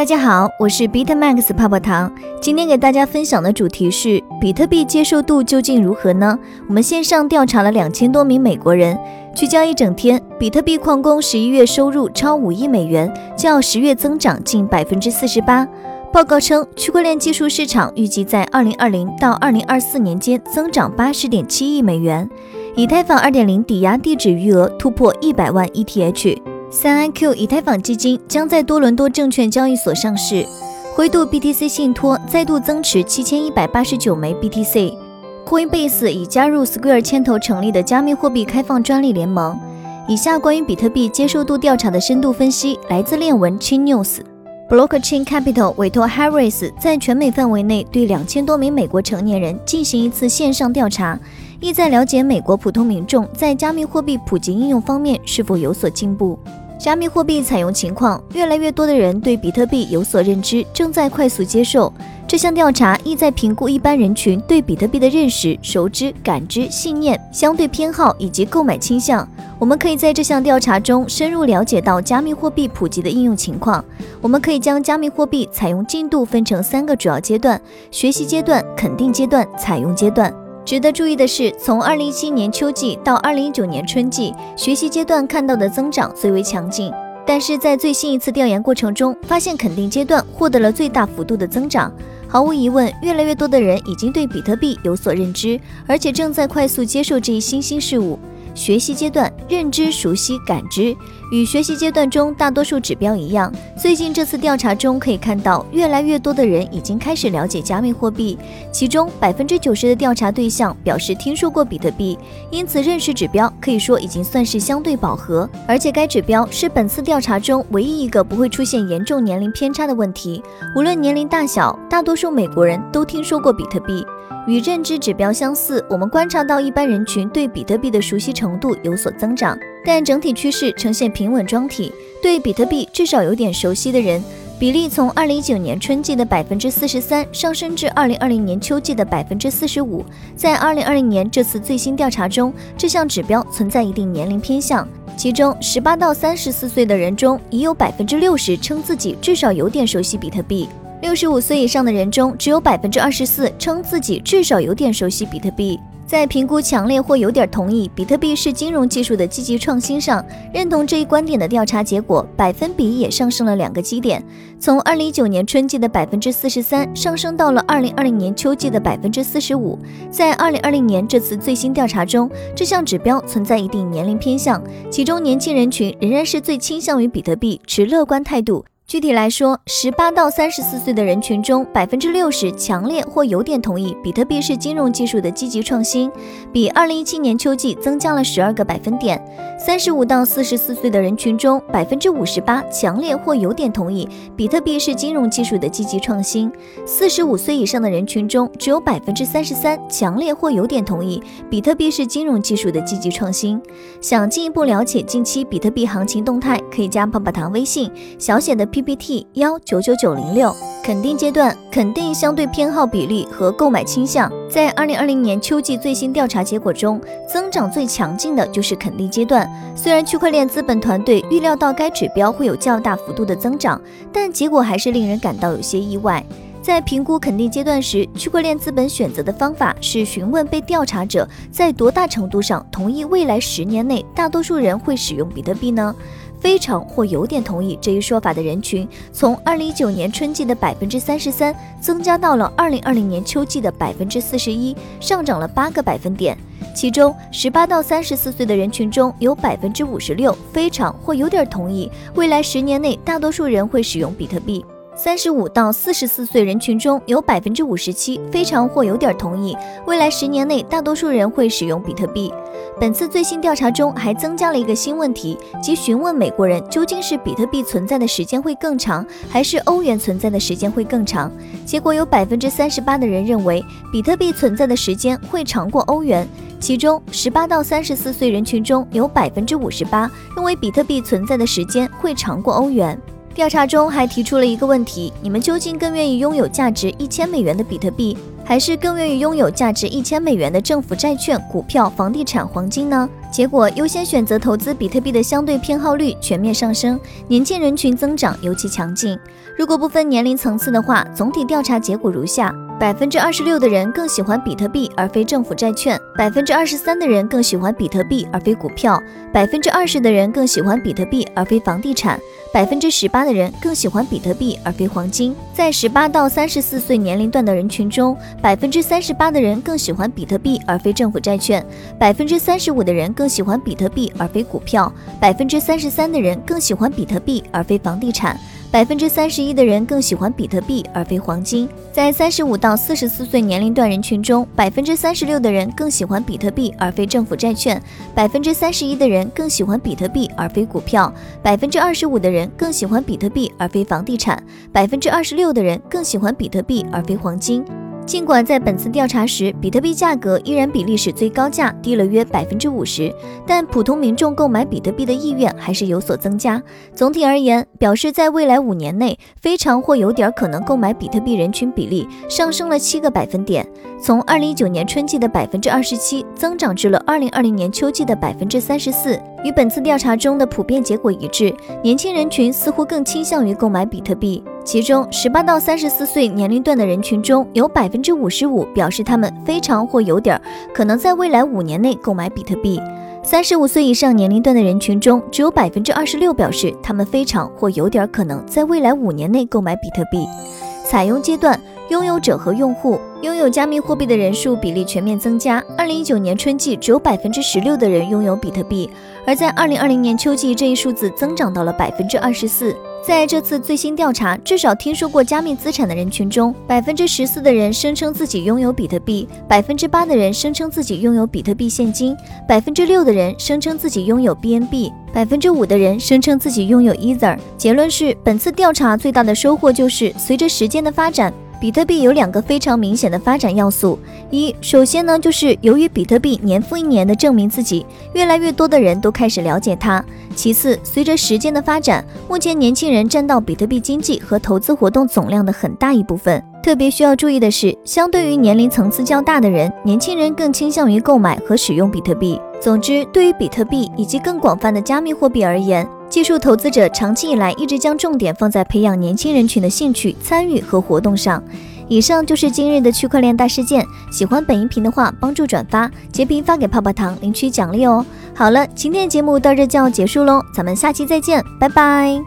大家好，我是 BitMax 泡泡糖。今天给大家分享的主题是比特币接受度究竟如何呢？我们线上调查了两千多名美国人，聚焦一整天，比特币矿工十一月收入超五亿美元，较十月增长近百分之四十八。报告称，区块链技术市场预计在二零二零到二零二四年间增长八十点七亿美元。以太坊二点零抵押地址余额突破一百万 ETH。三 iQ 以太坊基金将在多伦多证券交易所上市。灰度 BTC 信托再度增持七千一百八十九枚 BTC。Coinbase 已加入 Square 牵头成立的加密货币开放专利联盟。以下关于比特币接受度调查的深度分析来自链文 Chain News。Blockchain Capital 委托 Harris 在全美范围内对两千多名美国成年人进行一次线上调查，意在了解美国普通民众在加密货币普及应用方面是否有所进步。加密货币采用情况，越来越多的人对比特币有所认知，正在快速接受。这项调查意在评估一般人群对比特币的认识、熟知、感知、信念、相对偏好以及购买倾向。我们可以在这项调查中深入了解到加密货币普及的应用情况。我们可以将加密货币采用进度分成三个主要阶段：学习阶段、肯定阶段、采用阶段。值得注意的是，从二零一七年秋季到二零一九年春季，学习阶段看到的增长最为强劲。但是在最新一次调研过程中，发现肯定阶段获得了最大幅度的增长。毫无疑问，越来越多的人已经对比特币有所认知，而且正在快速接受这一新兴事物。学习阶段，认知、熟悉、感知，与学习阶段中大多数指标一样。最近这次调查中可以看到，越来越多的人已经开始了解加密货币，其中百分之九十的调查对象表示听说过比特币，因此认识指标可以说已经算是相对饱和。而且该指标是本次调查中唯一一个不会出现严重年龄偏差的问题，无论年龄大小，大多数美国人都听说过比特币。与认知指标相似，我们观察到一般人群对比特币的熟悉程度有所增长，但整体趋势呈现平稳状体。对比特币至少有点熟悉的人比例从二零一九年春季的百分之四十三上升至二零二零年秋季的百分之四十五。在二零二零年这次最新调查中，这项指标存在一定年龄偏向，其中十八到三十四岁的人中已有百分之六十称自己至少有点熟悉比特币。六十五岁以上的人中，只有百分之二十四称自己至少有点熟悉比特币。在评估强烈或有点同意比特币是金融技术的积极创新上，认同这一观点的调查结果百分比也上升了两个基点，从二零一九年春季的百分之四十三上升到了二零二零年秋季的百分之四十五。在二零二零年这次最新调查中，这项指标存在一定年龄偏向，其中年轻人群仍然是最倾向于比特币，持乐观态度。具体来说，十八到三十四岁的人群中，百分之六十强烈或有点同意比特币是金融技术的积极创新，比二零一七年秋季增加了十二个百分点。三十五到四十四岁的人群中，百分之五十八强烈或有点同意比特币是金融技术的积极创新。四十五岁以上的人群中，只有百分之三十三强烈或有点同意比特币是金融技术的积极创新。想进一步了解近期比特币行情动态，可以加泡泡糖微信小写的 P。PPT 幺九九九零六肯定阶段肯定相对偏好比例和购买倾向，在二零二零年秋季最新调查结果中，增长最强劲的就是肯定阶段。虽然区块链资本团队预料到该指标会有较大幅度的增长，但结果还是令人感到有些意外。在评估肯定阶段时，区块链资本选择的方法是询问被调查者在多大程度上同意未来十年内大多数人会使用比特币呢？非常或有点同意这一说法的人群，从二零一九年春季的百分之三十三增加到了二零二零年秋季的百分之四十一，上涨了八个百分点。其中，十八到三十四岁的人群中有百分之五十六非常或有点同意未来十年内大多数人会使用比特币。三十五到四十四岁人群中有百分之五十七非常或有点同意未来十年内大多数人会使用比特币。本次最新调查中还增加了一个新问题，即询问美国人究竟是比特币存在的时间会更长，还是欧元存在的时间会更长。结果有百分之三十八的人认为比特币存在的时间会长过欧元，其中十八到三十四岁人群中有百分之五十八认为比特币存在的时间会长过欧元。调查中还提出了一个问题：你们究竟更愿意拥有价值一千美元的比特币？还是更愿意拥有价值一千美元的政府债券、股票、房地产、黄金呢？结果优先选择投资比特币的相对偏好率全面上升，年轻人群增长尤其强劲。如果不分年龄层次的话，总体调查结果如下。百分之二十六的人更喜欢比特币而非政府债券，百分之二十三的人更喜欢比特币而非股票，百分之二十的人更喜欢比特币而非房地产，百分之十八的人更喜欢比特币而非黄金。在十八到三十四岁年龄段的人群中，百分之三十八的人更喜欢比特币而非政府债券，百分之三十五的人更喜欢比特币而非股票，百分之三十三的人更喜欢比特币而非房地产。百分之三十一的人更喜欢比特币而非黄金。在三十五到四十四岁年龄段人群中，百分之三十六的人更喜欢比特币而非政府债券，百分之三十一的人更喜欢比特币而非股票，百分之二十五的人更喜欢比特币而非房地产，百分之二十六的人更喜欢比特币而非黄金。尽管在本次调查时，比特币价格依然比历史最高价低了约百分之五十，但普通民众购买比特币的意愿还是有所增加。总体而言，表示在未来五年内，非常或有点可能购买比特币人群比例上升了七个百分点，从二零一九年春季的百分之二十七增长至了二零二零年秋季的百分之三十四。与本次调查中的普遍结果一致，年轻人群似乎更倾向于购买比特币。其中，十八到三十四岁年龄段的人群中有百分之五十五表示他们非常或有点可能在未来五年内购买比特币；三十五岁以上年龄段的人群中，只有百分之二十六表示他们非常或有点可能在未来五年内购买比特币。采用阶段。拥有者和用户拥有加密货币的人数比例全面增加。二零一九年春季只有百分之十六的人拥有比特币，而在二零二零年秋季，这一数字增长到了百分之二十四。在这次最新调查，至少听说过加密资产的人群中，百分之十四的人声称自己拥有比特币，百分之八的人声称自己拥有比特币现金，百分之六的人声称自己拥有 BNB，百分之五的人声称自己拥有 Ether。结论是，本次调查最大的收获就是，随着时间的发展。比特币有两个非常明显的发展要素，一，首先呢，就是由于比特币年复一年的证明自己，越来越多的人都开始了解它；其次，随着时间的发展，目前年轻人占到比特币经济和投资活动总量的很大一部分。特别需要注意的是，相对于年龄层次较大的人，年轻人更倾向于购买和使用比特币。总之，对于比特币以及更广泛的加密货币而言，技术投资者长期以来一直将重点放在培养年轻人群的兴趣、参与和活动上。以上就是今日的区块链大事件。喜欢本音频的话，帮助转发、截屏发给泡泡糖领取奖励哦。好了，今天的节目到这就要结束喽，咱们下期再见，拜拜。